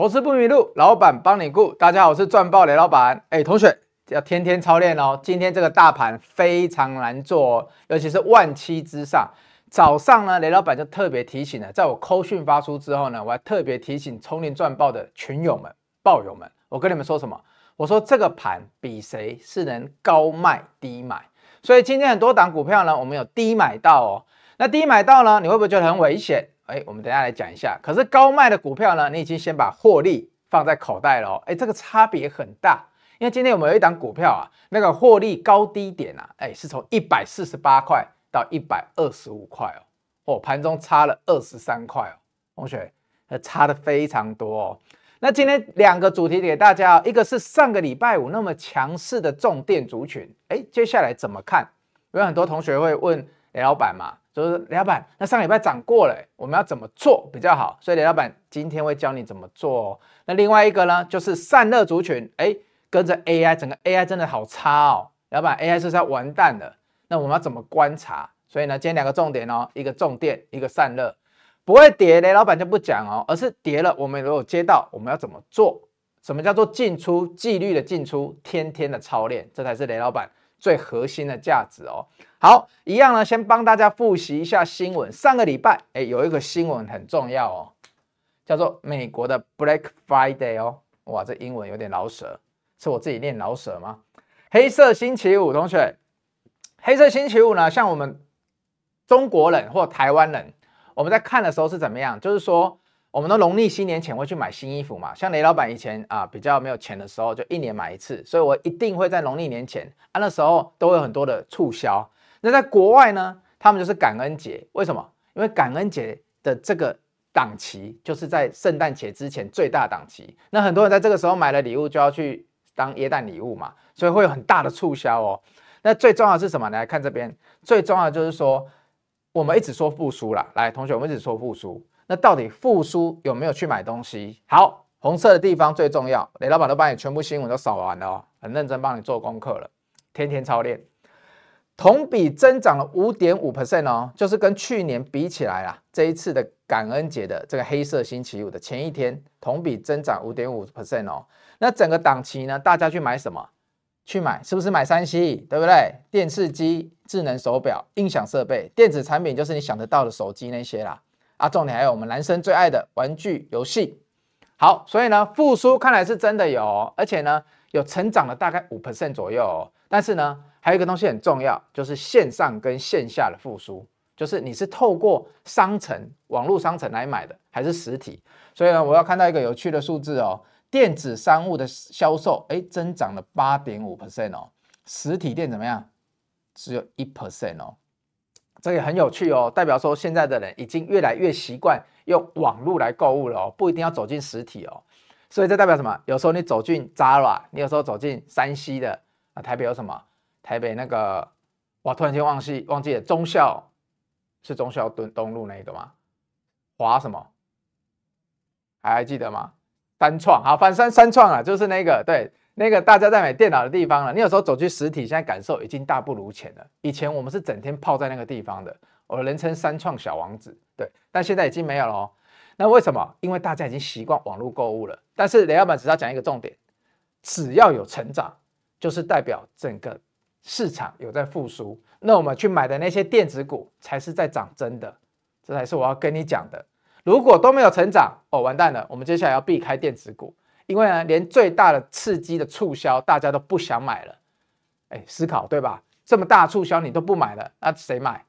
投资不迷路，老板帮你顾。大家好，我是赚爆雷老板。哎，同学要天天操练哦。今天这个大盘非常难做哦，尤其是万七之上。早上呢，雷老板就特别提醒了，在我扣讯发出之后呢，我还特别提醒冲进赚爆的群友们、爆友们，我跟你们说什么？我说这个盘比谁是能高卖低买。所以今天很多档股票呢，我们有低买到哦。那低买到呢，你会不会觉得很危险？哎，我们等下来讲一下。可是高卖的股票呢，你已经先把获利放在口袋了哦。哎，这个差别很大。因为今天我们有一档股票啊，那个获利高低点啊，哎，是从一百四十八块到一百二十五块哦。哦，盘中差了二十三块哦，同学，差的非常多哦。那今天两个主题给大家，一个是上个礼拜五那么强势的重电族群，哎，接下来怎么看？有很多同学会问雷老板嘛。就是雷老板，那上礼拜涨过了，我们要怎么做比较好？所以雷老板今天会教你怎么做哦。那另外一个呢，就是散热族群，哎，跟着 AI，整个 AI 真的好差哦。雷老板，AI 是不是要完蛋了？那我们要怎么观察？所以呢，今天两个重点哦，一个重电，一个散热，不会跌，雷老板就不讲哦，而是跌了，我们如果接到，我们要怎么做？什么叫做进出纪律的进出，天天的操练，这才是雷老板最核心的价值哦。好，一样呢，先帮大家复习一下新闻。上个礼拜，哎，有一个新闻很重要哦，叫做美国的 Black Friday 哦。哇，这英文有点老舍，是我自己念老舍吗？黑色星期五，同学，黑色星期五呢，像我们中国人或台湾人，我们在看的时候是怎么样？就是说。我们的农历新年前会去买新衣服嘛？像雷老板以前啊，比较没有钱的时候，就一年买一次，所以我一定会在农历年前啊，那时候都会有很多的促销。那在国外呢，他们就是感恩节，为什么？因为感恩节的这个档期就是在圣诞节之前最大档期。那很多人在这个时候买了礼物，就要去当耶诞礼物嘛，所以会有很大的促销哦。那最重要的是什么？来看这边，最重要的就是说，我们一直说复苏啦。来，同学，我们一直说复苏。那到底复苏有没有去买东西？好，红色的地方最重要。雷老板都帮你全部新闻都扫完了哦，很认真帮你做功课了，天天操练。同比增长了五点五 percent 哦，就是跟去年比起来啦，这一次的感恩节的这个黑色星期五的前一天，同比增长五点五 percent 哦。那整个档期呢，大家去买什么？去买是不是买三 C？对不对？电视机、智能手表、音响设备、电子产品，就是你想得到的手机那些啦。啊，重点还有我们男生最爱的玩具游戏。好，所以呢，复苏看来是真的有，而且呢，有成长了大概五 percent 左右哦。但是呢，还有一个东西很重要，就是线上跟线下的复苏，就是你是透过商城、网络商城来买的，还是实体？所以呢，我要看到一个有趣的数字哦，电子商务的销售，哎，增长了八点五 percent 哦，实体店怎么样？只有一 percent 哦。这个很有趣哦，代表说现在的人已经越来越习惯用网络来购物了哦，不一定要走进实体哦。所以这代表什么？有时候你走进 Zara，你有时候走进山西的啊，台北有什么？台北那个，哇，突然间忘记忘记了，忠孝是忠孝东东路那个吗？华什么？还还记得吗？三创，好，反正三创啊，就是那个对。那个大家在买电脑的地方了，你有时候走去实体，现在感受已经大不如前了。以前我们是整天泡在那个地方的，我人称三创小王子，对，但现在已经没有了哦。那为什么？因为大家已经习惯网络购物了。但是雷老板只要讲一个重点，只要有成长，就是代表整个市场有在复苏。那我们去买的那些电子股才是在涨真的，这才是我要跟你讲的。如果都没有成长，哦，完蛋了，我们接下来要避开电子股。因为呢，连最大的刺激的促销，大家都不想买了。哎，思考对吧？这么大促销你都不买了，那谁买？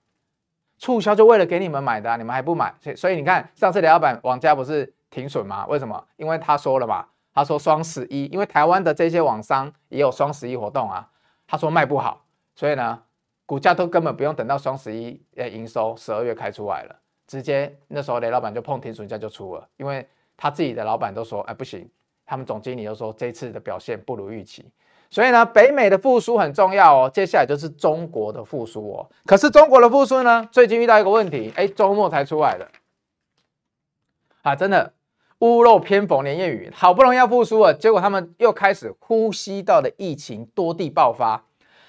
促销就为了给你们买的啊，你们还不买？所以，所以你看，上次雷老板网家不是停损吗？为什么？因为他说了嘛，他说双十一，因为台湾的这些网商也有双十一活动啊，他说卖不好，所以呢，股价都根本不用等到双十一呃营收十二月开出来了，直接那时候雷老板就碰停损价就出了，因为他自己的老板都说，哎，不行。他们总经理又说这次的表现不如预期，所以呢，北美的复苏很重要哦。接下来就是中国的复苏哦。可是中国的复苏呢，最近遇到一个问题，哎，周末才出来的啊，真的屋漏偏逢连夜雨，好不容易要复苏了，结果他们又开始呼吸道的疫情多地爆发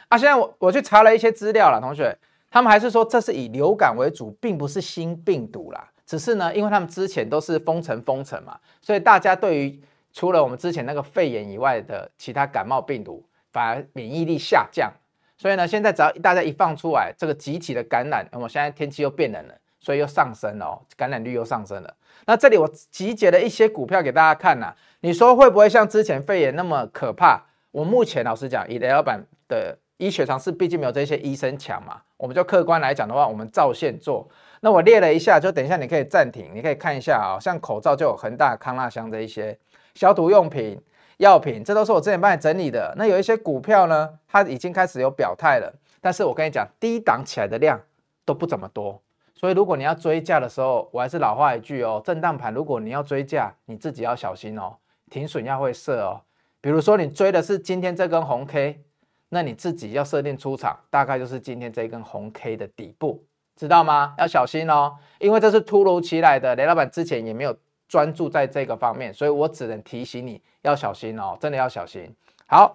啊。现在我我去查了一些资料了，同学，他们还是说这是以流感为主，并不是新病毒啦。只是呢，因为他们之前都是封城封城嘛，所以大家对于除了我们之前那个肺炎以外的其他感冒病毒，反而免疫力下降。所以呢，现在只要大家一放出来，这个集体的感染，我们现在天气又变冷了，所以又上升了，哦感染率又上升了。那这里我集结了一些股票给大家看呐、你说会不会像之前肺炎那么可怕？我目前老实讲，以雷老板的医学常识，毕竟没有这些医生强嘛，我们就客观来讲的话，我们照线做。那我列了一下，就等一下你可以暂停，你可以看一下啊、像口罩就有恒大、康那香的一些消毒用品、药品，这都是我之前帮你整理的。那有一些股票呢，它已经开始有表态了，但是我跟你讲，低档起来的量都不怎么多，所以如果你要追价的时候，我还是老话一句哦，震荡盘如果你要追价，你自己要小心哦，停损要会设哦。比如说你追的是今天这根红 K，那你自己要设定出场，大概就是今天这根红 K 的底部。知道吗？要小心哦，因为这是突如其来的。雷老板之前也没有专注在这个方面，所以我只能提醒你要小心哦，真的要小心。好，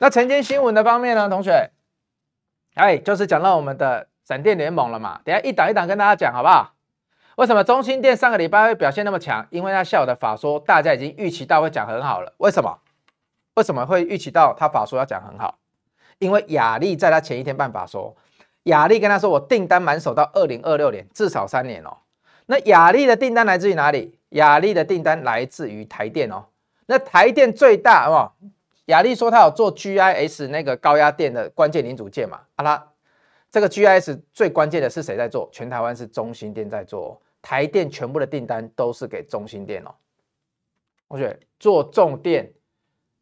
那晨间新闻的方面呢，同学，哎，就是讲到我们的闪电联盟了嘛。等下一档一档跟大家讲好不好？为什么中兴电上个礼拜会表现那么强？因为他下午的法说，大家已经预期到会讲很好了。为什么？为什么会预期到他法说要讲很好？因为亚力在他前一天办法说。亚力跟他说：“我订单满手到二零二六年，至少三年哦。”那亚力的订单来自于哪里？雅力的订单来自于台电哦。那台电最大哦。雅力说他有做 GIS 那个高压电的关键零组件嘛？啊，他这个 GIS 最关键的是谁在做？全台湾是中兴电在做，台电全部的订单都是给中兴电哦。同学做重电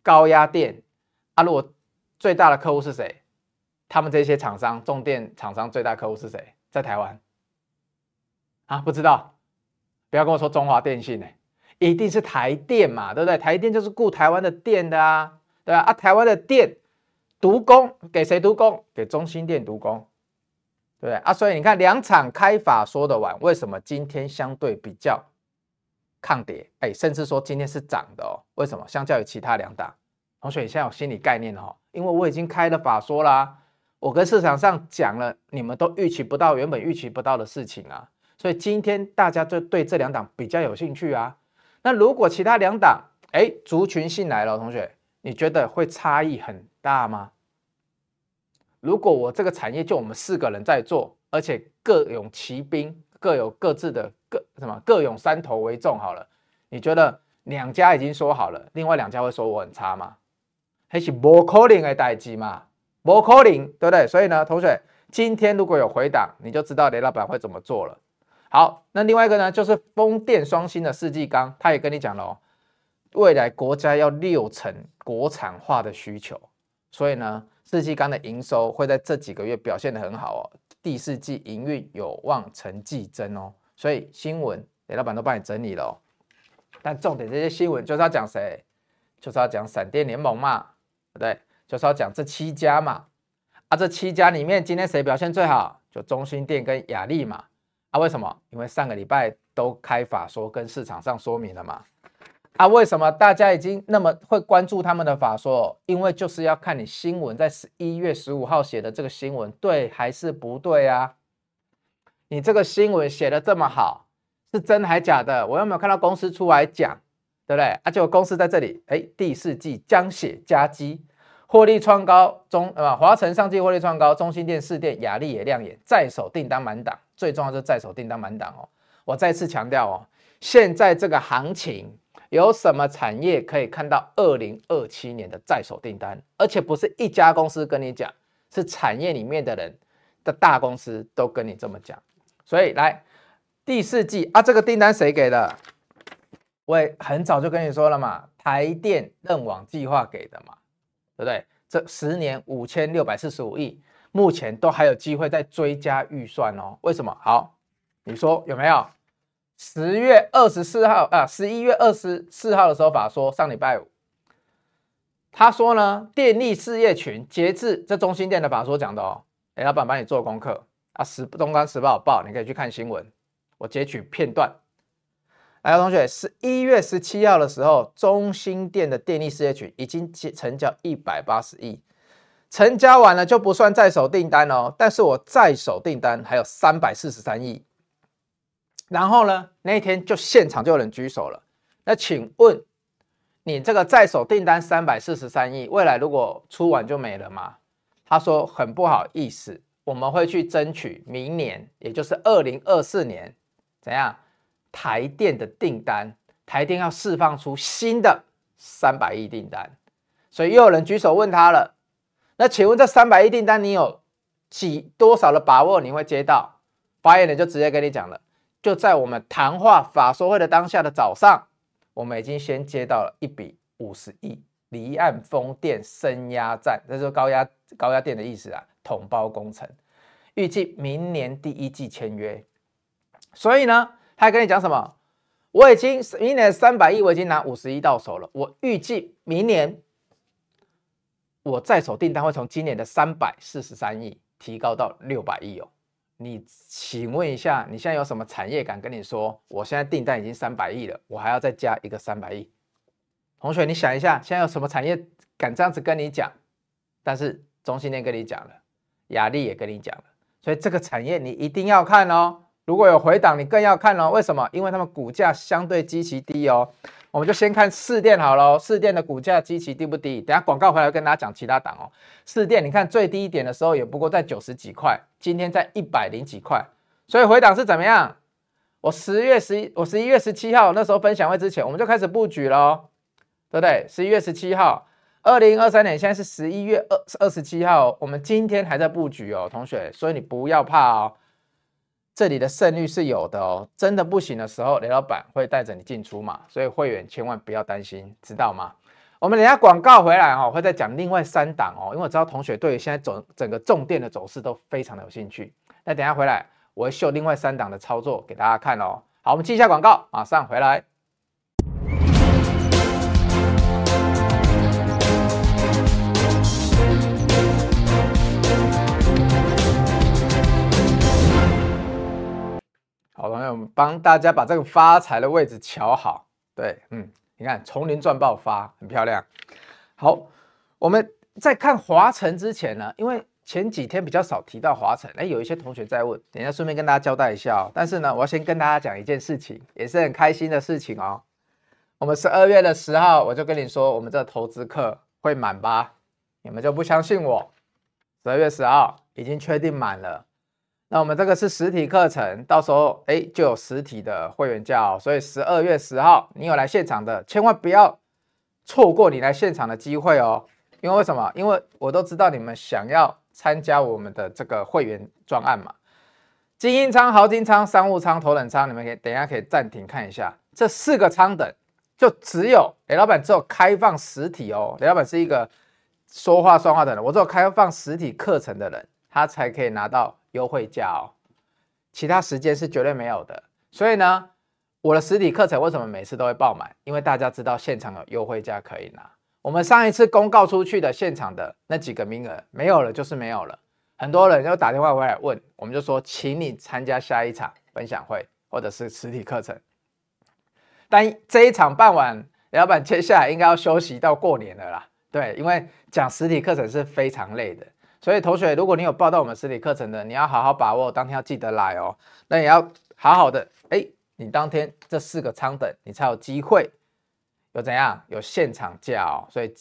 高压电啊，如果最大的客户是谁？他们这些厂商，重电厂商最大客户是谁？在台湾啊？不知道，不要跟我说中华电信呢、一定是台电嘛，对不对？台电就是顾台湾的电的啊，对吧？啊，台湾的电独供给谁独供？给中兴电独供，对不对？啊，所以你看两场开法说的晚，为什么今天相对比较抗跌？哎，甚至说今天是涨的哦？为什么？相较于其他两档，同学你现在有心理概念哦，因为我已经开了法说啦。我跟市场上讲了，你们都预期不到，原本预期不到的事情啊，所以今天大家就对这两档比较有兴趣啊。那如果其他两档，哎，族群性来了，同学，你觉得会差异很大吗？如果我这个产业就我们四个人在做，而且各有奇兵，各有各自的各什么各有山头为重好了，你觉得两家已经说好了，另外两家会说我很差吗？还是不可能的代志嘛？不可能，对不对？所以呢，同学，今天如果有回档，你就知道雷老板会怎么做了。好，那另外一个呢，就是风电双星的世纪钢，他也跟你讲了哦，未来国家要六成国产化的需求，所以呢，世纪钢的营收会在这几个月表现得很好哦，第四季营运有望成季增哦。所以新闻雷老板都帮你整理了，但重点这些新闻就是要讲谁？就是要讲闪电联盟嘛，对不对？就是要讲这七家嘛，啊，这七家里面今天谁表现最好？就中兴电跟亚力嘛，啊，为什么？因为上个礼拜都开法说跟市场上说明了嘛，啊，为什么大家已经那么会关注他们的法说？因为就是要看你新闻在十一月十五号写的这个新闻对还是不对啊？你这个新闻写的这么好，是真还假的？我有没有看到公司出来讲，对不对？啊，结果公司在这里，哎，第四季将写佳绩。获利创高，中啊，华晨上季获利创高，中兴电、四电、亚力也亮眼，在手订单满档，最重要就是在手订单满档哦。我再次强调哦，现在这个行情有什么产业可以看到二零二七年的在手订单？而且不是一家公司跟你讲，是产业里面的人的大公司都跟你这么讲。所以来第四季啊，这个订单谁给的？我也很早就跟你说了嘛，台电认网计划给的嘛。对不对？这十年五千六百四十五亿，目前都还有机会再追加预算哦。为什么？好，你说有没有？十月二十四号啊，十一月二十四号的时候法说，上礼拜五，他说呢，电力事业群截至这中心店的法说讲的哦。哎，老板帮你做功课啊，时东方时报报，你可以去看新闻，我截取片段。来，同学，十一月十七号的时候，中兴电的电力事业群已经成交一百八十亿，成交完了就不算在手订单哦。但是我在手订单还有三百四十三亿，然后呢，那一天就现场就有人举手了。那请问你这个在手订单三百四十三亿，未来如果出完就没了吗？他说很不好意思，我们会去争取明年，也就是二零二四年，怎样？台电的订单，台电要释放出新的三百亿订单，所以又有人举手问他了。那请问这三百亿订单你有几多少的把握你会接到？发言人就直接跟你讲了，就在我们谈话法说会的当下的早上，我们已经先接到了一笔五十亿。离岸风电升压站，这是高压高压电的意思啊，统包工程，预计明年第一季签约。所以呢，他还跟你讲什么？我已经明年三百亿，我已经拿五十亿到手了。我预计明年我在手订单会从今年的三百四十三亿提高到六百亿哦。你请问一下，你现在有什么产业敢跟你说，我现在订单已经三百亿了，我还要再加一个三百亿？同学，你想一下，现在有什么产业敢这样子跟你讲？但是中兴电跟你讲了，亚力也跟你讲了，所以这个产业你一定要看哦。如果有回档，你更要看哦。为什么？因为他们股价相对极其低哦。我们就先看四电好了，四电的股价极其低不低？等下广告回来跟大家讲其他档哦。四电，你看最低一点的时候也不过在九十几块，今天在一百零几块，所以回档是怎么样？我十月十一，我十一月十七号那时候分享会之前，我们就开始布局了。对不对？十一月十七号，二零二三年现在是十一月二二十七号，我们今天还在布局哦，同学，所以你不要怕哦，这里的胜率是有的哦，真的不行的时候，雷老板会带着你进出嘛，所以会员千万不要担心，知道吗？我们等下广告回来哦，会再讲另外三档哦，因为我知道同学对于现在整整个重电的走势都非常的有兴趣，那等下回来我会秀另外三档的操作给大家看哦。好，我们记一下广告，马上回来。好朋友，我们帮大家把这个发财的位置瞧好。对，嗯，你看从零赚爆发，很漂亮。好，我们在看华晨之前呢，因为前几天比较少提到华晨，哎，有一些同学在问，等下顺便跟大家交代一下哦。但是呢，我要先跟大家讲一件事情，也是很开心的事情哦。我们十二月的十号，我就跟你说，我们这投资课会满吧？你们就不相信我？十二月十号已经确定满了。那我们这个是实体课程，到时候哎就有实体的会员价哦，所以十二月十号你有来现场的，千万不要错过你来现场的机会哦。因为为什么？因为我都知道你们想要参加我们的这个会员专案嘛。精英舱、豪金舱、商务舱、头等舱，你们可以等一下可以暂停看一下，这四个舱等就只有雷老板只有开放实体哦。雷老板是一个说话算话的人，我只有开放实体课程的人，他才可以拿到。优惠价哦，其他时间是绝对没有的。所以呢，我的实体课程为什么每次都会爆满？因为大家知道现场有优惠价可以拿。我们上一次公告出去的现场的那几个名额没有了，就是没有了。很多人就打电话回来问，我们就说，请你参加下一场分享会或者是实体课程。但这一场办完，老板接下来应该要休息到过年了啦。对，因为讲实体课程是非常累的。所以同学，如果你有报到我们实体课程的，你要好好把握，当天要记得来哦。那也要好好的，哎，你当天这四个舱等，你才有机会有怎样有现场价哦。所以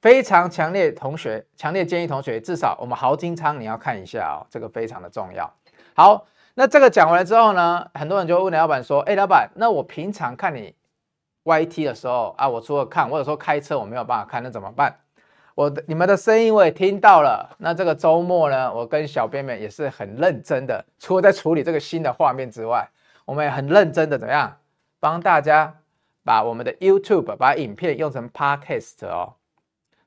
非常强烈，同学强烈建议同学，至少我们豪金舱你要看一下哦，这个非常的重要。好，那这个讲完了之后呢，很多人就问老板说，哎，老板，那我平常看你 YT 的时候啊，我除了看，或者说开车我没有办法看，那怎么办？我的你们的声音我也听到了。那这个周末呢，我跟小编们也是很认真的，除了在处理这个新的画面之外，我们也很认真的怎么样帮大家把我们的 YouTube 把影片用成 Podcast 哦。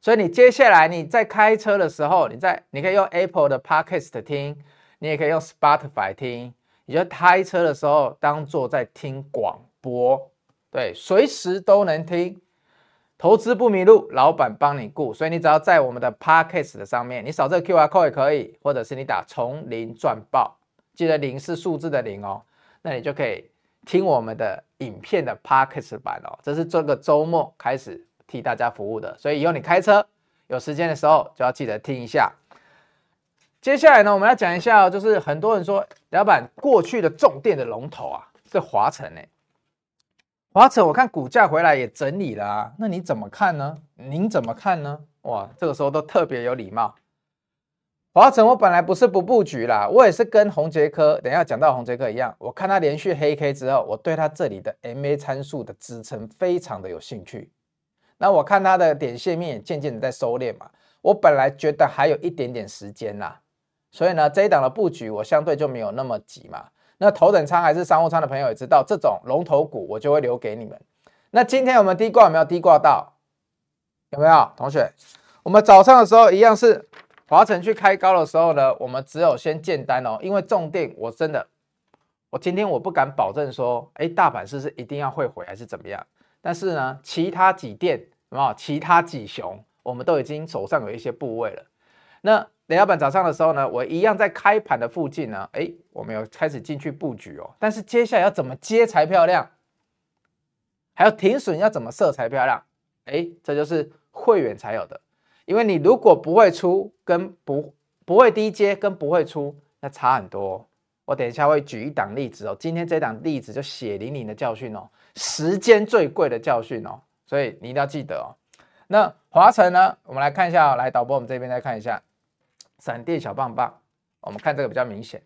所以你接下来你在开车的时候，你在你可以用 Apple 的 Podcast 听，你也可以用 Spotify 听，你就开车的时候当做在听广播，对，随时都能听。投资不迷路，老板帮你顾，所以你只要在我们的 Podcast 的上面，你扫这个 QR code 也可以，或者是你打从零赚爆，记得零是数字的零哦，那你就可以听我们的影片的 Podcast 版哦。这是这个周末开始替大家服务的，所以以后你开车有时间的时候就要记得听一下。接下来呢，我们要讲一下，就是很多人说，老板过去的重电的龙头啊，是华城呢？华城我看股价回来也整理了啊，那你怎么看呢？您怎么看呢？哇，这个时候都特别有礼貌。华城我本来不是不布局啦，我也是跟洪杰科，等一下讲到洪杰科一样，我看它连续黑 K 之后，我对它这里的 MA 参数的支撑非常的有兴趣。那我看它的点线面也渐渐的在收敛嘛，我本来觉得还有一点点时间啦，所以呢，这一档的布局我相对就没有那么急嘛。那头等舱还是商务舱的朋友也知道，这种龙头股我就会留给你们。那今天我们低挂有没有低挂到？有没有同学？我们早上的时候一样是华城去开高的时候呢，我们只有先建单哦，因为重电我真的，我今天我不敢保证说，哎，大盘是是一定要会回还是怎么样？但是呢，其他几电有没有？其他几熊，我们都已经手上有一些部位了。那雷老板早上的时候呢，我一样在开盘的附近呢，哎，我们有开始进去布局哦。但是接下来要怎么接才漂亮？还有停损要怎么设才漂亮？哎，这就是会员才有的。因为你如果不会出，跟不不会低接，跟不会出，那差很多。我等一下会举一档例子哦。今天这档例子就血淋淋的教训哦，时间最贵的教训哦。所以你一定要记得哦。那华晨呢？我们来看一下哦，来导播，我们这边再看一下。闪电小棒棒，我们看这个比较明显。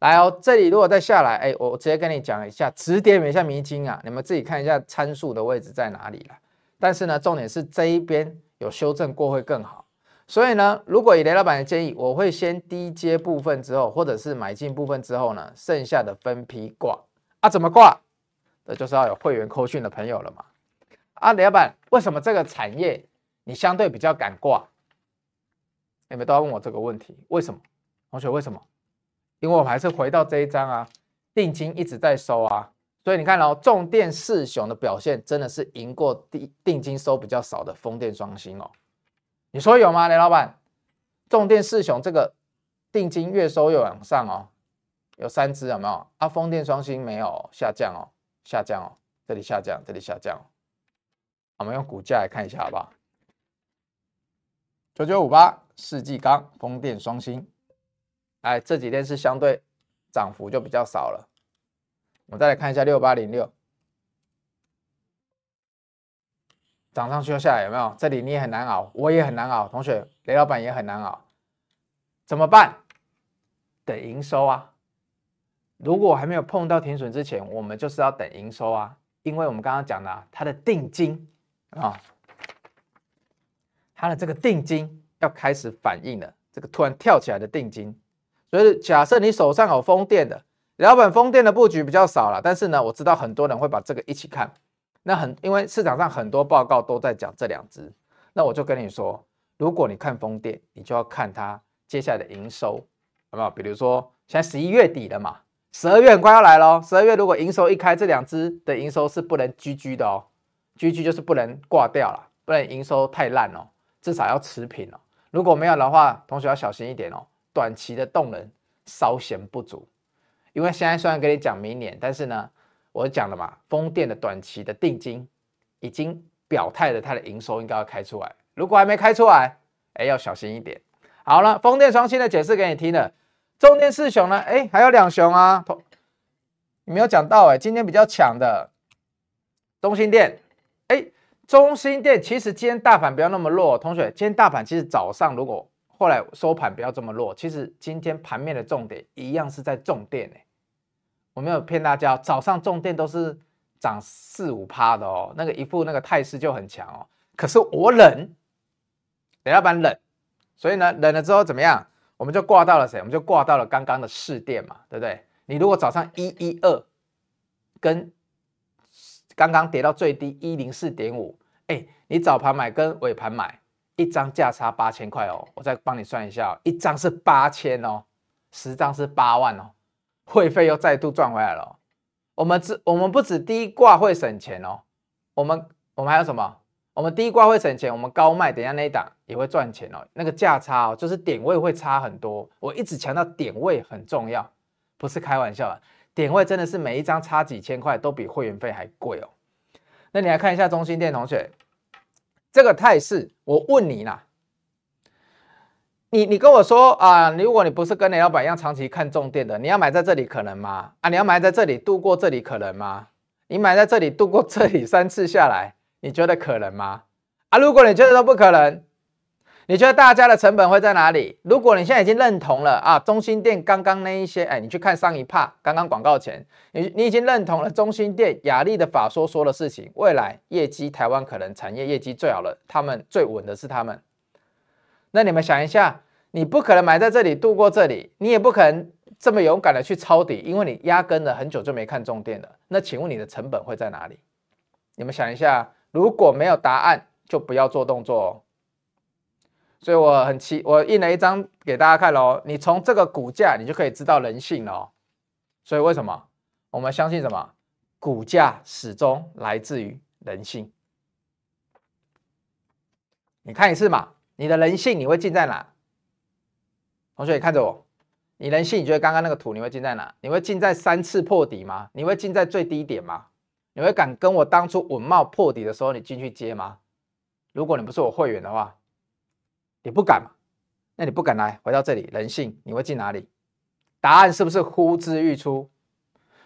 来哦，这里如果再下来，哎，我直接跟你讲一下，指点一下迷津啊，你们自己看一下参数的位置在哪里了。但是呢，重点是这一边有修正过会更好。所以呢，如果以雷老板的建议，我会先低接部分之后，或者是买进部分之后呢，剩下的分批挂啊，怎么挂？这就是要有会员扣讯的朋友了嘛。啊，雷老板，为什么这个产业你相对比较敢挂？你们都要问我这个问题，为什么？同学，为什么？因为我们还是回到这一张啊，定金一直在收啊，所以你看哦，重电四雄的表现真的是赢过定定金收比较少的风电双星哦。你说有吗，雷老板？重电四雄这个定金越收越往上哦，有三只有没有？啊，风电双星没有下降哦，下降哦，这里下降，这里下降。我们用股价来看一下好不好？九九五八。世纪钢、风电双星，哎，这几天是相对涨幅就比较少了。我们再来看一下六八零六，涨上去又下来，有没有？这里你也很难熬，我也很难熬，同学雷老板也很难熬，怎么办？等营收啊！如果还没有碰到停损之前，我们就是要等营收啊，因为我们刚刚讲的、它的定金啊，它的这个定金。要开始反应了，这个突然跳起来的定金，所以假设你手上有风电的，老板风电的布局比较少了，但是呢，我知道很多人会把这个一起看，那很因为市场上很多报告都在讲这两只，那我就跟你说，如果你看风电，你就要看它接下来的营收，好不好？比如说现在十一月底了嘛，十二月很快要来喽，十二月如果营收一开，这两只的营收是不能居居的哦居居就是不能挂掉了，不然营收太烂哦，至少要持平哦。如果没有的话，同学要小心一点哦。短期的动能稍显不足，因为现在虽然跟你讲明年，但是呢，我讲了嘛，风电的短期的定金已经表态了，它的营收应该要开出来。如果还没开出来，哎，要小心一点。好了，风电双星的解释给你听了。重电四雄呢？哎，还有两雄啊，你没有讲到哎，今天比较强的中兴电，中心电其实今天大盘不要那么弱，同学，今天大盘其实早上如果后来收盘不要这么弱，其实今天盘面的重点一样是在重电哎，我没有骗大家，早上重电都是涨四五趴的哦，那个一副那个态势就很强哦。可是我冷，雷老板冷，所以呢冷了之后怎么样？我们就挂到了谁？我们就挂到了刚刚的市电嘛，对不对？你如果早上一一二跟。刚刚跌到最低一零四点五，你早盘买跟尾盘买一张价差八千块哦，我再帮你算一下，一张是八千哦，十张是八万哦，会费又再度赚回来了。我们只我们不止低挂会省钱哦，我们我们还有什么？我们低挂会省钱，我们高卖等下那一档也会赚钱哦。那个价差哦，就是点位会差很多。我一直强调点位很重要，不是开玩笑的。点位真的是每一张差几千块，都比会员费还贵哦。那你来看一下中心店同学，这个态势，我问你啦，你你跟我说啊，如果你不是跟雷老板一样长期看重电的，你要买在这里可能吗？啊，你要买在这里度过这里可能吗？你买在这里度过这里三次下来，你觉得可能吗？啊，如果你觉得都不可能，你觉得大家的成本会在哪里？如果你现在已经认同了啊，中心店刚刚那一些，哎，你去看上一趴，刚刚广告前，你你已经认同了中心店、亚力的法说说的事情，未来业绩台湾可能产业业绩最好了，他们最稳的是他们。那你们想一下，你不可能买在这里度过这里，你也不可能这么勇敢的去抄底，因为你压根的很久就没看重电了。那请问你的成本会在哪里？你们想一下，如果没有答案，就不要做动作哦。所以我很奇，我印了一张给大家看喽。你从这个股价，你就可以知道人性了。所以为什么我们相信什么？股价始终来自于人性。你看一次嘛。你的人性你会进在哪？同学，你看着我，你人性你觉得刚刚那个图你会进在哪？你会进在三次破底吗？你会进在最低点吗？你会敢跟我当初稳懋破底的时候你进去接吗？如果你不是我会员的话，你不敢嘛？那你不敢来，回到这里，人性你会进哪里？答案是不是呼之欲出？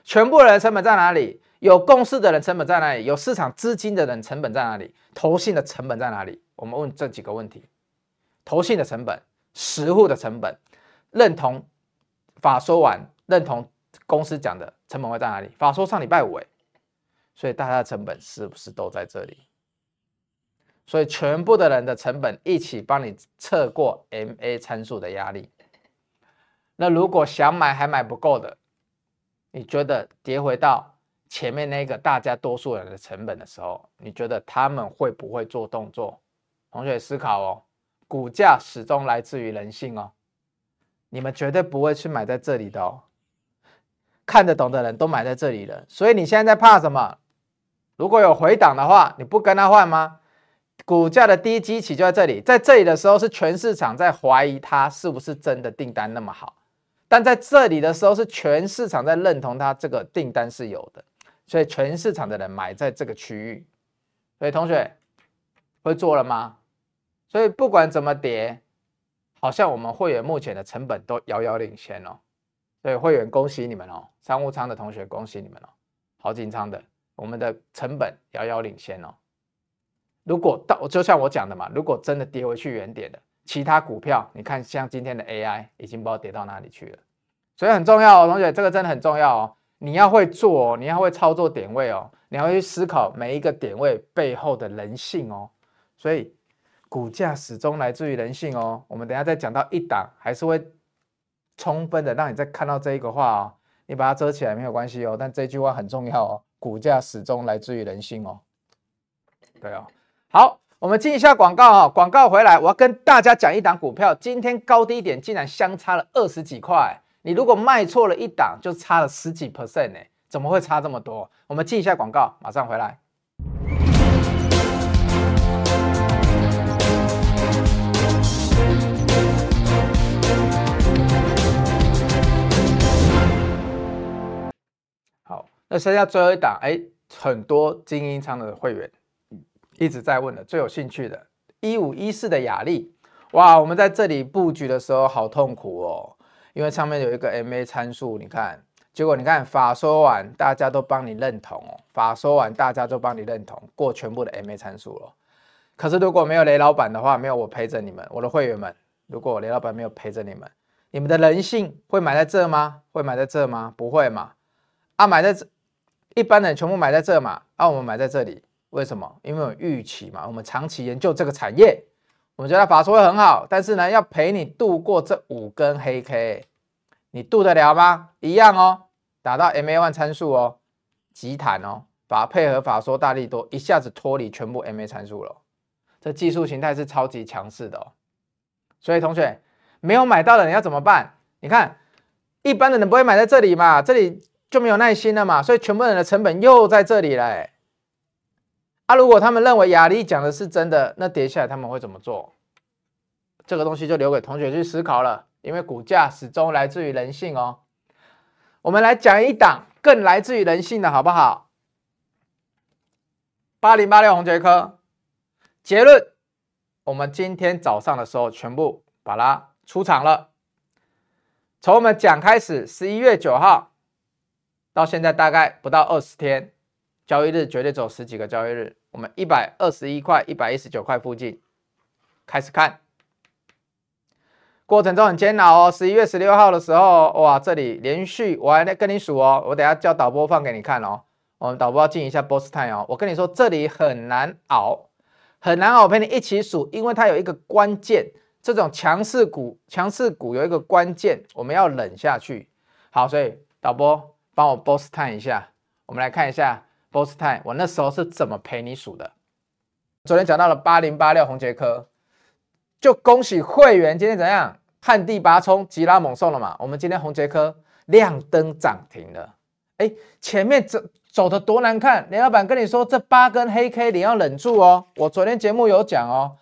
全部人成本在哪里？有共识的人成本在哪里？有市场资金的人成本在哪里？投信的成本在哪里？我们问这几个问题。投信的成本、实户的成本，认同法说完，认同公司讲的成本会在哪里？法说上礼拜五，所以大家的成本是不是都在这里？所以全部的人的成本一起帮你测过 MA 参数的压力。那如果想买还买不够的，你觉得跌回到前面那个大家多数人的成本的时候，你觉得他们会不会做动作？同学思考哦。股价始终来自于人性哦，你们绝对不会去买在这里的哦。看得懂的人都买在这里了，所以你现在在怕什么？如果有回档的话，你不跟他换吗？股价的低基期就在这里，在这里的时候是全市场在怀疑它是不是真的订单那么好，但在这里的时候是全市场在认同它这个订单是有的，所以全市场的人买在这个区域。所以同学会做了吗？所以不管怎么跌，好像我们会员目前的成本都遥遥领先哦。所以会员恭喜你们哦，商务舱的同学恭喜你们哦，好紧张的我们的成本遥遥领先哦。如果到就像我讲的嘛，如果真的跌回去原点了其他股票，你看像今天的 AI 已经不知道跌到哪里去了。所以很重要哦，同学，这个真的很重要哦。你要会做哦，你要会操作点位哦，你要去思考每一个点位背后的人性哦。所以。股价始终来自于人性哦。我们等下再讲到一档，还是会充分的让你再看到这一个话哦。你把它遮起来没有关系哦，但这句话很重要哦。股价始终来自于人性哦。对哦。好，我们进一下广告啊。广告回来，我要跟大家讲一档股票，今天高低点竟然相差了二十几块。你如果卖错了一档，就差了十几 percent 呢？怎么会差这么多？我们进一下广告，马上回来。那剩下最后一档，哎，很多精英仓的会员一直在问的，最有兴趣的，一五一四的雅力，哇，我们在这里布局的时候好痛苦哦，因为上面有一个 MA 参数，你看，结果你看法说完，大家都帮你认同哦，法说完，大家都帮你认同过全部的 MA 参数了。可是如果没有雷老板的话，没有我陪着你们，我的会员们，如果雷老板没有陪着你们，你们的人性会买在这吗？会买在这吗？不会嘛？啊，买在这。一般人全部买在这嘛，啊，我们买在这里，为什么？因为有预期嘛，我们长期研究这个产业，我们觉得法说会很好，但是呢，要陪你度过这五根黑 K，你度得了吗？一样哦，达到 MA one 参数哦，极弹哦，把配合法说大力多，一下子脱离全部 MA 参数了，这技术形态是超级强势的哦。所以同学没有买到的人要怎么办？你看，一般的人不会买在这里嘛，这里。就没有耐心了嘛，所以全部人的成本又在这里了。啊，如果他们认为亚力讲的是真的，那跌下来他们会怎么做？这个东西就留给同学去思考了。因为股价始终来自于人性哦。我们来讲一档更来自于人性的好不好？八零八六红杰科，结论，我们今天早上的时候全部把它出场了。从我们讲开始，十一月九号到现在大概不到二十天，交易日绝对走十几个交易日。我们一百二十一块、一百一十九块附近开始看，过程中很煎熬哦。十一月十六号的时候，哇，这里连续我还在跟你数哦，我等下叫导播放给你看哦。我们导播要进一下 Boss Time 哦。我跟你说，这里很难熬，很难熬。我陪你一起数，因为它有一个关键。这种强势股，强势股有一个关键，我们要忍下去。好，所以导播帮我 Boss Time 一下，我们来看一下 Boss Time，我那时候是怎么陪你数的。昨天讲到了八零八六宏捷科，就恭喜会员今天怎样，旱地拔葱，吉拉猛送了嘛。我们今天宏捷科亮灯涨停了，哎，前面走走的多难看，林老板跟你说这八根黑 K 你要忍住哦。我昨天节目有讲哦。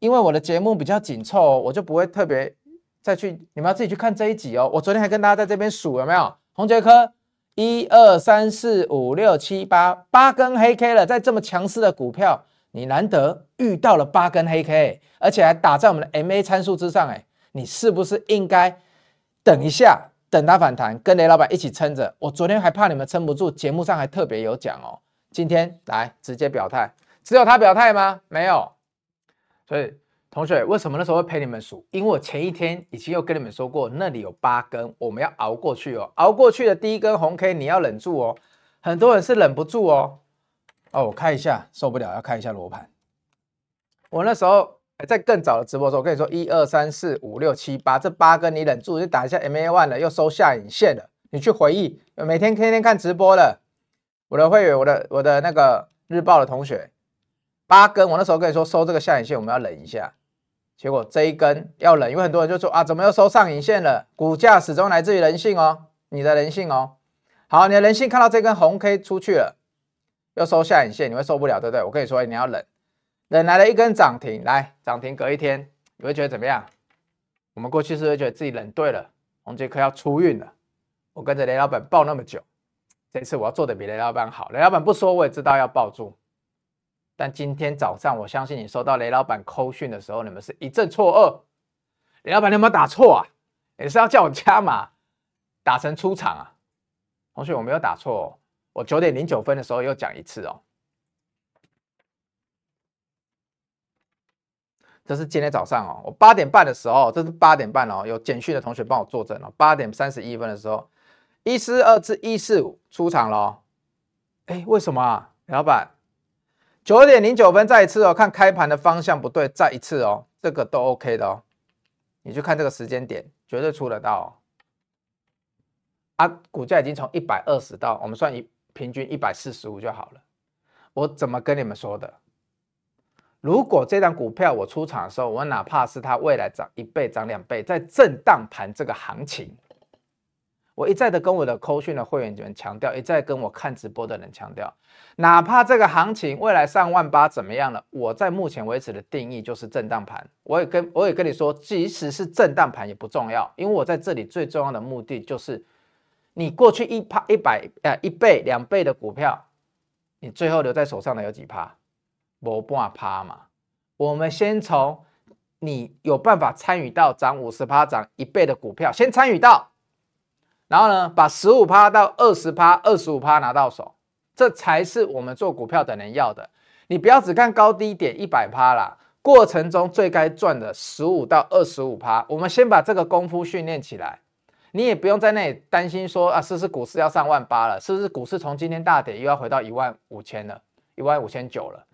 因为我的节目比较紧凑哦，我就不会特别再去，你们要自己去看这一集哦。我昨天还跟大家在这边数有没有？宏捷科一二三四五六七八八根黑 K 了，在这么强势的股票，你难得遇到了八根黑 K，而且还打在我们的 MA 参数之上，哎，你是不是应该等一下，等它反弹，跟雷老板一起撑着？我昨天还怕你们撑不住，节目上还特别有讲哦。今天来直接表态，只有他表态吗？没有。所以，同学，为什么那时候会陪你们数？因为我前一天已经有跟你们说过，那里有八根，我们要熬过去哦。熬过去的第一根红 K，你要忍住哦。很多人是忍不住哦。哦，我看一下，受不了，要看一下罗盘。我那时候在更早的直播时候，跟你说，一二三四五六七八，这八根你忍住，就打一下 MA one 了，又收下影线了。你去回忆，每天天天看直播的，我的会员，我的我的那个日报的同学。八根，我那时候跟你说收这个下影线，我们要忍一下。结果这一根要忍，因为很多人就说啊，怎么又收上影线了？股价始终来自于人性哦，你的人性哦。好，你的人性看到这根红 K 出去了，又收下影线，你会受不了，对不对？我跟你说，你要忍，忍来了一根涨停，来涨停隔一天，你会觉得怎么样？我们过去是不是觉得自己忍对了？宏捷科要出运了，我跟着雷老板抱那么久，这次我要做的比雷老板好。雷老板不说，我也知道要抱住。但今天早上，我相信你收到雷老板扣讯的时候，你们是一阵错愕。雷老板，你有没有打错啊？你是要叫我加码打成出场啊？同学，我没有打错，我九点零九分的时候又讲一次哦。这是今天早上哦，我八点半的时候，这是八点半哦，有简讯的同学帮我作证哦。八点三十一分的时候，一四二至一四五出场了哦。哎，为什么啊，雷老板？九点零九分，再一次哦，看开盘的方向不对，再一次哦，这个都 OK 的哦。你去看这个时间点，绝对出得到哦。啊，股价已经从一百二十到我们算一平均一百四十五就好了。我怎么跟你们说的？如果这张股票我出场的时候，我哪怕是它未来涨一倍、涨两倍，在震荡盘这个行情。我一再的跟我的扣讯的会员们强调，一再跟我看直播的人强调，哪怕这个行情未来上万八怎么样了，我在目前为止的定义就是震荡盘。我也跟我也跟你说，即使是震荡盘也不重要，因为我在这里最重要的目的就是，你过去一趴一百呃一倍两倍的股票，你最后留在手上的有几趴？没半趴嘛。我们先从你有办法参与到涨五十趴涨一倍的股票，先参与到。然后呢，把十五趴到二十趴、二十五趴拿到手，这才是我们做股票的人要的。你不要只看高低点一百趴啦，过程中最该赚的十五到二十五趴，我们先把这个功夫训练起来。你也不用在那里担心说啊，是不是股市要上万八了？是不是股市从今天大跌又要回到一万五千了？一万五千九了？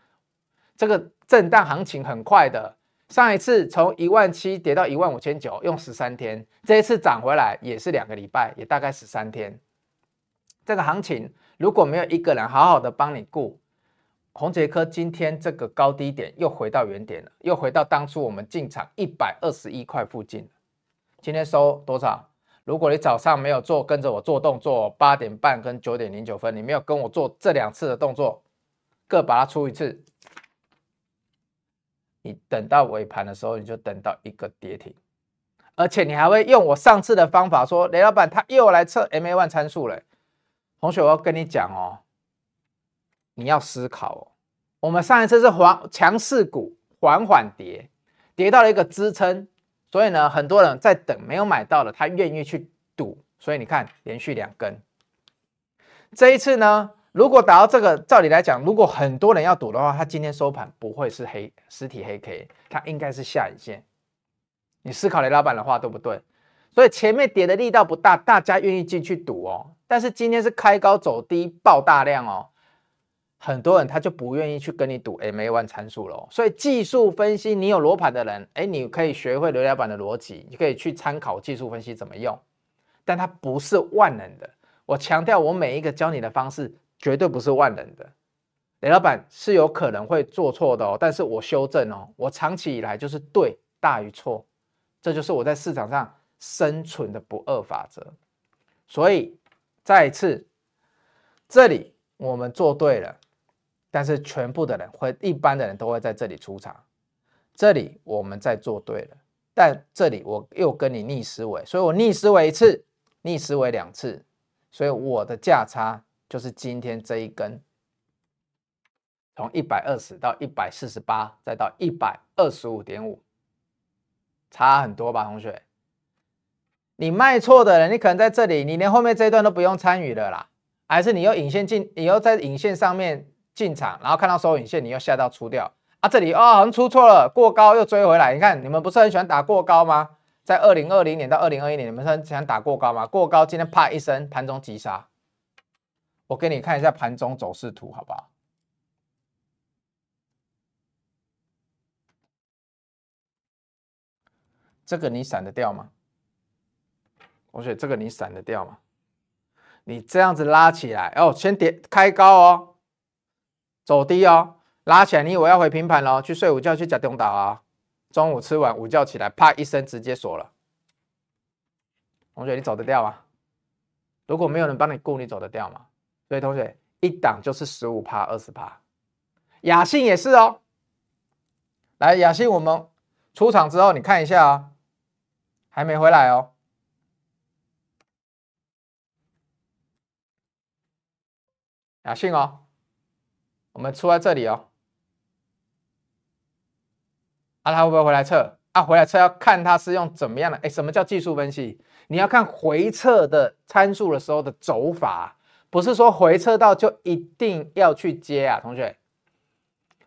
这个震荡行情很快的。上一次从一万七跌到一万五千九，用十三天；这一次涨回来也是两个礼拜，也大概十三天。这个行情如果没有一个人好好的帮你顾，宏捷科今天这个高低点又回到原点了，又回到当初我们进场一百二十一块附近。今天收多少？如果你早上没有做跟着我做动作，八点半跟九点零九分，你没有跟我做这两次的动作，各把它出一次。你等到尾盘的时候，你就等到一个跌停，而且你还会用我上次的方法说，雷老板他又来测 MA one 参数了。同学，我要跟你讲哦，你要思考哦。我们上一次是黄强势股缓缓跌，跌到了一个支撑，所以呢，很多人在等没有买到的，他愿意去赌。所以你看，连续两根。这一次呢，如果打到这个，照理来讲，如果很多人要赌的话，他今天收盘不会是黑实体黑 K，它应该是下影线。你思考雷老板的话对不对？所以前面跌的力道不大，大家愿意进去赌哦。但是今天是开高走低，爆大量哦。很多人他就不愿意去跟你赌 MA1 参数了，所以技术分析，你有罗盘的人，哎，你可以学会雷老板的逻辑，你可以去参考技术分析怎么用，但它不是万能的。我强调，我每一个教你的方式绝对不是万能的。雷老板是有可能会做错的哦，但是我修正哦，我长期以来就是对大于错，这就是我在市场上生存的不二法则。所以再一次，这里我们做对了。但是全部的人会，一般的人都会在这里出场。这里我们在做对了，但这里我又跟你逆思维，所以我逆思维一次，逆思维两次，所以我的价差就是今天这一根，从一百二十到一百四十八，再到一百二十五点五，差很多吧，同学？你卖错的人，你可能在这里，你连后面这一段都不用参与了啦，还是你又引线进，你又在引线上面。进场，然后看到收引线，你又下到出掉啊！这里啊，好像出错了，过高又追回来。你看，你们不是很喜欢打过高吗？在二零二零年到二零二一年，你们是很喜欢打过高吗？过高，今天啪一声，盘中急杀。我给你看一下盘中走势图，好不好？这个你闪得掉吗？同学，这个你闪得掉吗？你这样子拉起来，哦，先跌开高哦。走低哦，拉起来，你以为要回平盘喽？去睡午觉，去假东岛啊！中午吃完午觉起来，啪一声直接锁了。同学，你走得掉吗？如果没有人帮你顾，你走得掉吗？所以同学，一档就是十五趴、二十趴。雅信也是哦。来，雅信，我们出场之后，你看一下啊、哦，还没回来哦。雅信哦。我们出在这里哦，啊，他会不会回来测？啊，回来测要看他是用怎么样的？哎，什么叫技术分析？你要看回测的参数的时候的走法，不是说回撤到就一定要去接啊，同学。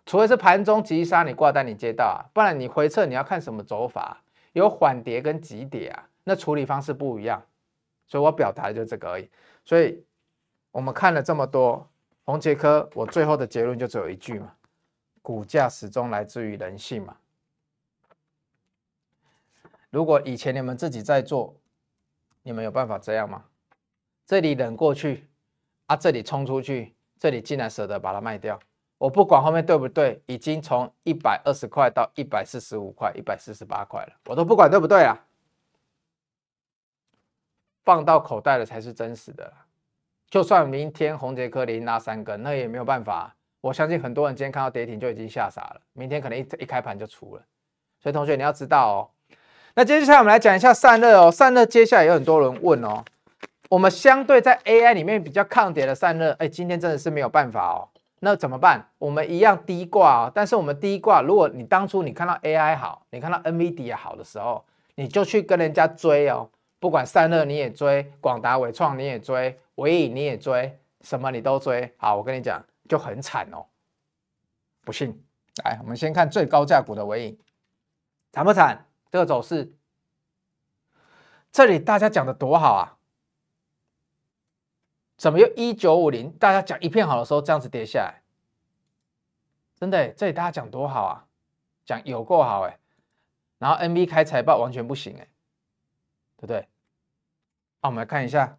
除非是盘中急杀你挂单你接到啊，不然你回撤你要看什么走法？有缓跌跟急跌啊，那处理方式不一样。所以我表达的就这个而已。所以我们看了这么多。宏杰科，我最后的结论就只有一句嘛，股价始终来自于人性嘛。如果以前你们自己在做，你们有办法这样吗？这里忍过去啊，这里冲出去，这里竟然舍得把它卖掉。我不管后面对不对，已经从一百二十块到一百四十五块、一百四十八块了，我都不管对不对啊？放到口袋的才是真实的。就算明天宏捷科连拉三根，那也没有办法。我相信很多人今天看到跌停就已经吓傻了，明天可能一一开盘就出了。所以同学你要知道哦。那接下来我们来讲一下散热哦。散热接下来有很多人问哦。我们相对在 AI 里面比较抗跌的散热，哎，今天真的是没有办法哦。那怎么办？我们一样低挂哦。但是我们低挂，如果你当初你看到 AI 好，你看到 NVD 也好的时候，你就去跟人家追哦。不管散热你也追，广达、纬创你也追。唯影你也追，什么你都追，好，我跟你讲就很惨哦，不信，来，我们先看最高价股的唯影，惨不惨？这个走势，这里大家讲的多好啊，怎么又一九五零？大家讲一片好的时候这样子跌下来，真的，这里大家讲多好啊，讲有够好哎，然后 NB 开财报完全不行哎，对不对？好，我们来看一下。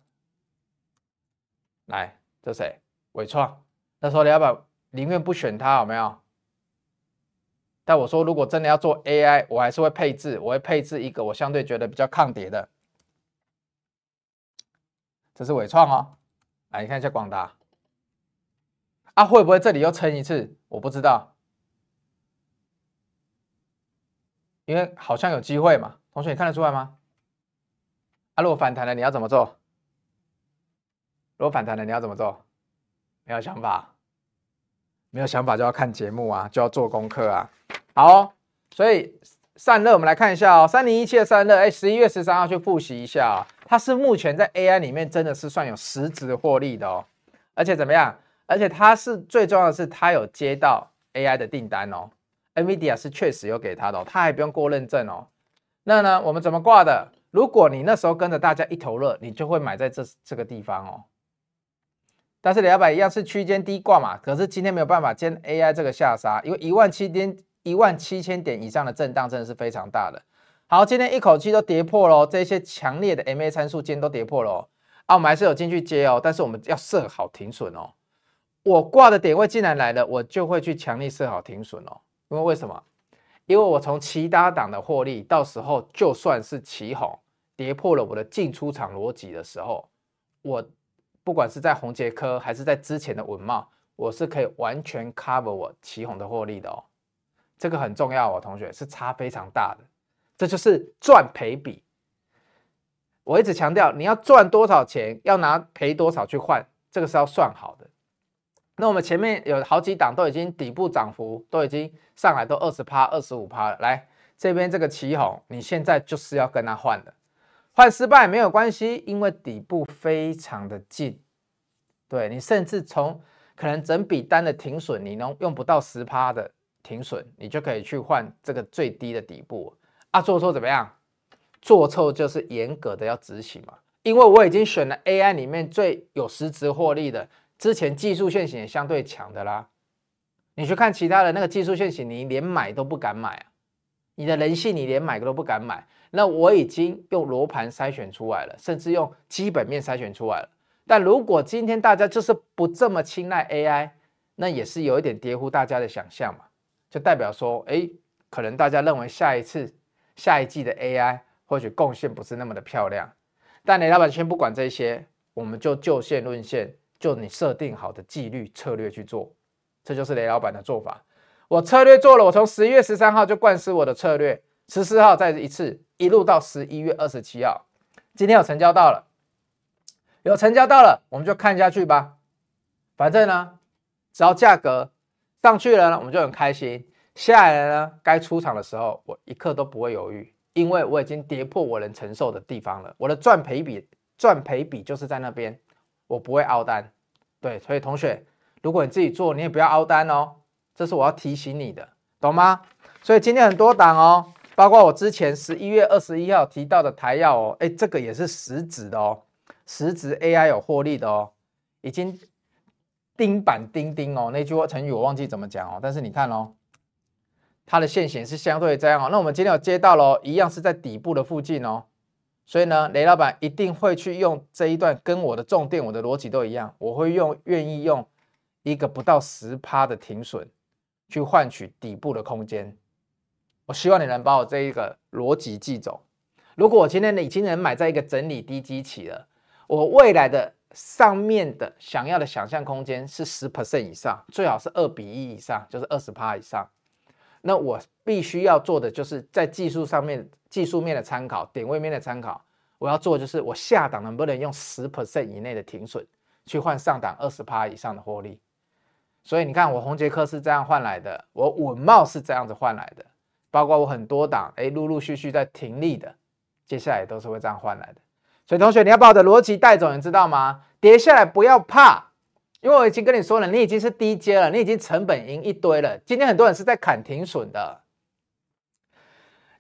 来，这谁？伟创。那时候你要不要宁愿不选它，有没有？但我说，如果真的要做 AI，我还是会配置，我会配置一个我相对觉得比较抗跌的。这是伟创哦。来，你看一下广达。啊，会不会这里又撑一次？我不知道，因为好像有机会嘛。同学，你看得出来吗？啊，如果反弹了，你要怎么做？如果反弹了，你要怎么做？没有想法，没有想法就要看节目啊，就要做功课啊。好，所以散热，我们来看一下哦，三零一七的散热，哎，十一月十三号去复习一下、它是目前在 AI 里面真的是算有实质获利的哦，而且怎么样？而且它是最重要的是，它有接到 AI 的订单哦，NVIDIA 是确实有给它的、哦，它还不用过认证哦。那呢，我们怎么挂的？如果你那时候跟着大家一头热，你就会买在这这个地方哦。但是两百一样是区间低挂嘛，可是今天没有办法，兼 AI 这个下杀，因为一万七千一万七千点以上的震荡真的是非常大的。好，今天一口气都跌破了，这些强烈的 MA 参数今天都跌破了啊，我们还是有进去接哦，但是我们要设好停损哦。我挂的点位既然来了，我就会去强力设好停损哦。因为为什么？因为我从其他档的获利，到时候就算是起哄跌破了我的进出场逻辑的时候，我不管是在宏杰科还是在之前的文茂，我是可以完全 cover 我起哄的获利的哦。这个很重要哦，同学是差非常大的，这就是赚赔比。我一直强调，你要赚多少钱，要拿赔多少去换，这个是要算好的。那我们前面有好几档都已经底部涨幅都已经上来都二十趴、二十五趴了。来这边这个奇鋐，你现在就是要跟他换的，换失败没有关系，因为底部非常的近。对，你甚至从可能整笔单的停损，你能用不到十趴的停损，你就可以去换这个最低的底部啊。做错怎么样？做错就是严格的要执行嘛，因为我已经选了 AI 里面最有实质获利的。之前技术线型也相对强的啦，你去看其他的那个技术线型，你连买都不敢买啊！你的人性你连买都不敢买。那我已经用罗盘筛选出来了，甚至用基本面筛选出来了。但如果今天大家就是不这么青睐 AI，那也是有一点跌乎大家的想象嘛，就代表说，哎，可能大家认为下一次、下一季的 AI 或许贡献不是那么的漂亮。但雷老板先不管这些，我们就就线论线。就你设定好的纪律策略去做，这就是雷老板的做法。我策略做了，我从十一月十三号就贯彻我的策略，十四号再一次，一路到十一月二十七号，今天有成交到了，有成交到了，我们就看下去吧。反正呢，只要价格上去了呢，我们就很开心；下来呢，该出场的时候，我一刻都不会犹豫，因为我已经跌破我能承受的地方了。我的赚赔比，赚赔比就是在那边。我不会凹单，对，所以同学，如果你自己做，你也不要凹单哦，这是我要提醒你的，懂吗？所以今天很多档哦，包括我之前十一月二十一号提到的台燿哦，哎，这个也是实质的哦，实质 AI 有获利的哦，已经钉板钉钉哦，那句话成语我忘记怎么讲哦，但是你看哦，它的线型是相对这样哦，那我们今天有接到了哦，一样是在底部的附近哦。所以呢，雷老板一定会去用这一段，跟我的重点、我的逻辑都一样，我会用愿意用一个不到十趴的停损去换取底部的空间。我希望你能把我这一个逻辑记走。如果我今天已经能买在一个整理低基期了，我未来的上面的想要的想象空间是十 percent 以上，最好是二比一以上，就是二十趴以上。那我必须要做的就是在技术上面。技术面的参考，点位面的参考，我要做就是我下档能不能用十 percent 以内的停损去换上档二十趴以上的获利。所以你看，我宏杰科是这样换来的，我稳茂是这样子换来的，包括我很多档哎，陆陆续续在停利的，接下来都是会这样换来的。所以同学，你要把我的逻辑带走，你知道吗？跌下来不要怕，因为我已经跟你说了，你已经是低阶了，你已经成本赢一堆了。今天很多人是在砍停损的。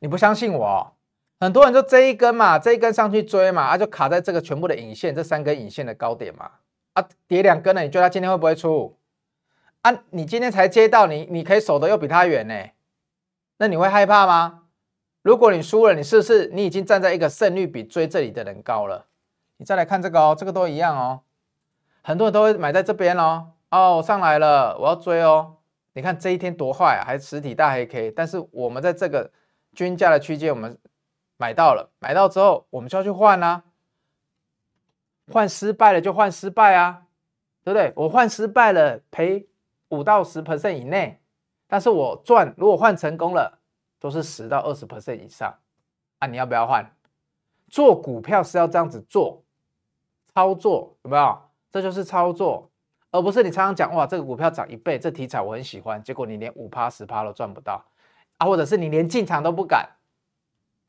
你不相信我？很多人就这一根嘛，这一根上去追嘛，啊，就卡在这个全部的影线，这三根影线的高点嘛，啊，跌两根了，你觉得他今天会不会出？啊，你今天才接到，你你可以守得又比他远呢，那你会害怕吗？如果你输了，你是不是你已经站在一个胜率比追这里的人高了？你再来看这个哦，这个都一样哦，很多人都会买在这边哦，哦，上来了，我要追哦，你看这一天多坏啊，还实体大黑 K，但是我们在这个。均价的区间我们买到了，买到之后我们就要去换啊，换失败了就换失败啊，对不对？我换失败了赔五到十 percent 以内，但是我赚如果换成功了都是十到二十 percent 以上啊，你要不要换？做股票是要这样子做，操作有没有？这就是操作，而不是你常常讲哇，这个股票涨一倍，这题材我很喜欢，结果你连五趴十趴都赚不到。啊，或者是你连进场都不敢。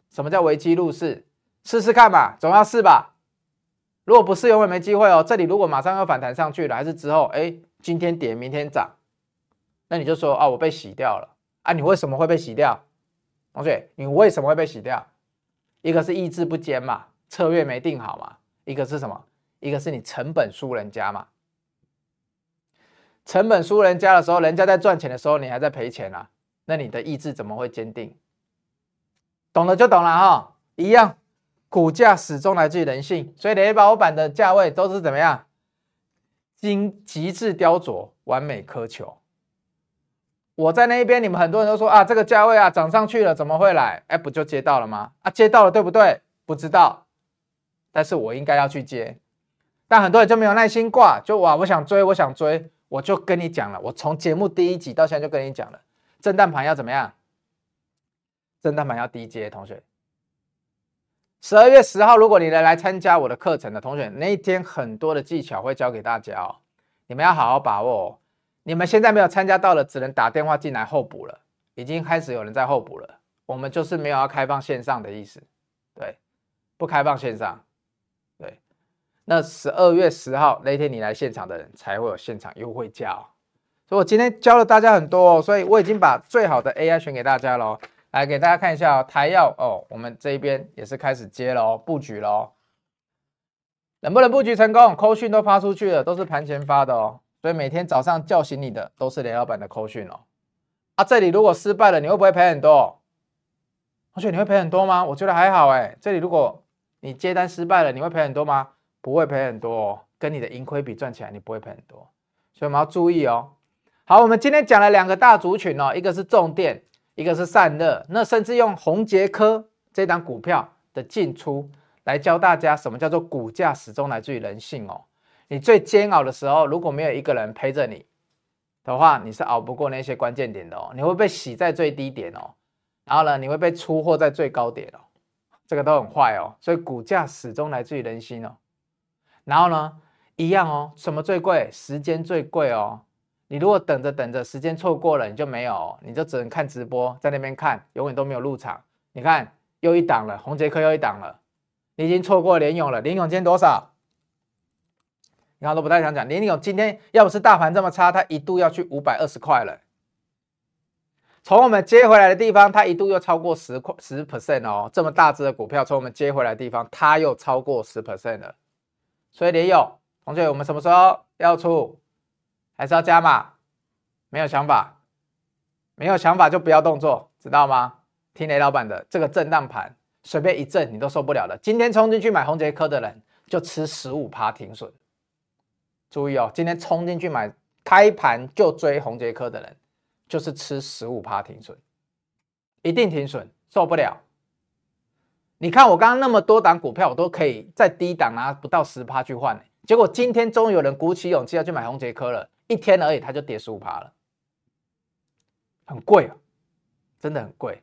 什么叫危机入市？试试看吧，总要试吧。如果不试，永远没机会哦。这里如果马上要反弹上去了，还是之后，哎，今天跌，明天涨，那你就说啊，我被洗掉了啊。你为什么会被洗掉？同学，你为什么会被洗掉？一个是意志不坚嘛，策略没定好嘛。一个是什么？一个是你成本输人家嘛。成本输人家的时候，人家在赚钱的时候，你还在赔钱啊。那你的意志怎么会坚定？懂了就懂了哈，一样。股价始终来自于人性，所以雷老板的价位都是怎么样？精极致雕琢，完美苛求。我在那一边，你们很多人都说啊，这个价位啊涨上去了，怎么会来？哎，不就接到了吗？啊，接到了，对不对？不知道，但是我应该要去接。但很多人就没有耐心挂，就哇，我想追，我想追，我就跟你讲了，我从节目第一集到现在就跟你讲了，震荡盘要怎么样？震荡盘要低阶，同学。十二月十号，如果你来来参加我的课程的同学，那一天很多的技巧会教给大家哦，你们要好好把握哦。你们现在没有参加到的，只能打电话进来候补了。已经开始有人在候补了，我们就是没有要开放线上的意思，对，不开放线上，那十二月十号那天你来现场的人才会有现场优惠价哦。所以我今天教了大家很多哦，所以我已经把最好的 AI 选给大家了。来给大家看一下哦，台药哦，我们这一边也是开始接了哦，布局了哦，能不能布局成功？扣讯都发出去了，都是盘前发的哦，所以每天早上叫醒你的都是雷老板的扣讯哦。啊，这里如果失败了，你会不会赔很多？同学，你会赔很多吗？我觉得还好哎。这里如果你接单失败了，你会赔很多吗？不会赔很多哦，跟你的盈亏比赚起来，你不会赔很多，所以我们要注意哦。好，我们今天讲了两个大族群哦，一个是重电。一个是散热，那甚至用宏捷科这档股票的进出来教大家什么叫做股价始终来自于人性哦。你最煎熬的时候，如果没有一个人陪着你的话，你是熬不过那些关键点的哦。你会被洗在最低点哦，然后呢，你会被出货在最高点哦，这个都很坏哦。所以股价始终来自于人心哦。然后呢，一样哦，什么最贵？时间最贵哦。你如果等着等着，时间错过了，你就没有，你就只能看直播，在那边看，永远都没有入场。你看又一档了，宏捷科又一档了，你已经错过联咏了。联咏今天多少？你看都不太想讲。联咏今天要不是大盘这么差，它一度要去五百二十块了。从我们接回来的地方，它一度又超过十块十 percent 哦，这么大只的股票，从我们接回来的地方，它又超过十 percent 了。所以联咏同学，我们什么时候要出？还是要加码？没有想法，没有想法就不要动作，知道吗？听雷老板的，这个震荡盘随便一震你都受不了了。今天冲进去买宏杰科的人就吃十五趴停损，注意哦，今天冲进去买开盘就追宏杰科的人就是吃十五趴停损，一定停损，受不了。你看我刚刚那么多档股票，我都可以在低档拿不到十趴去换，结果今天终于有人鼓起勇气要去买宏捷科了。一天而已，它就跌十五趴了，很贵啊，真的很贵。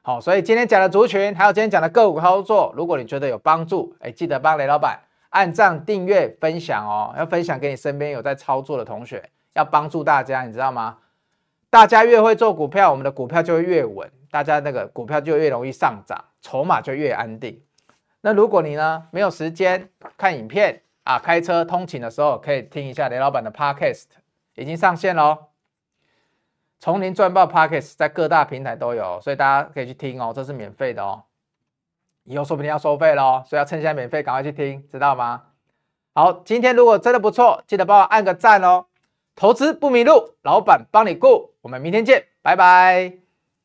好，所以今天讲的族群，还有今天讲的个股操作，如果你觉得有帮助，哎，记得帮雷老板按赞、订阅、分享哦，要分享给你身边有在操作的同学，要帮助大家，你知道吗？大家越会做股票，我们的股票就会越稳，大家那个股票就越容易上涨，筹码就越安定。那如果你呢，没有时间看影片，啊，开车通勤的时候可以听一下雷老板的 Podcast，已经上线喽。丛林赚爆 Podcast 在各大平台都有，所以大家可以去听哦，这是免费的哦。以后说不定要收费喽，所以要趁现在免费，赶快去听，知道吗？好，今天如果真的不错，记得帮我按个赞哦。投资不迷路，老板帮你顾。我们明天见，拜拜。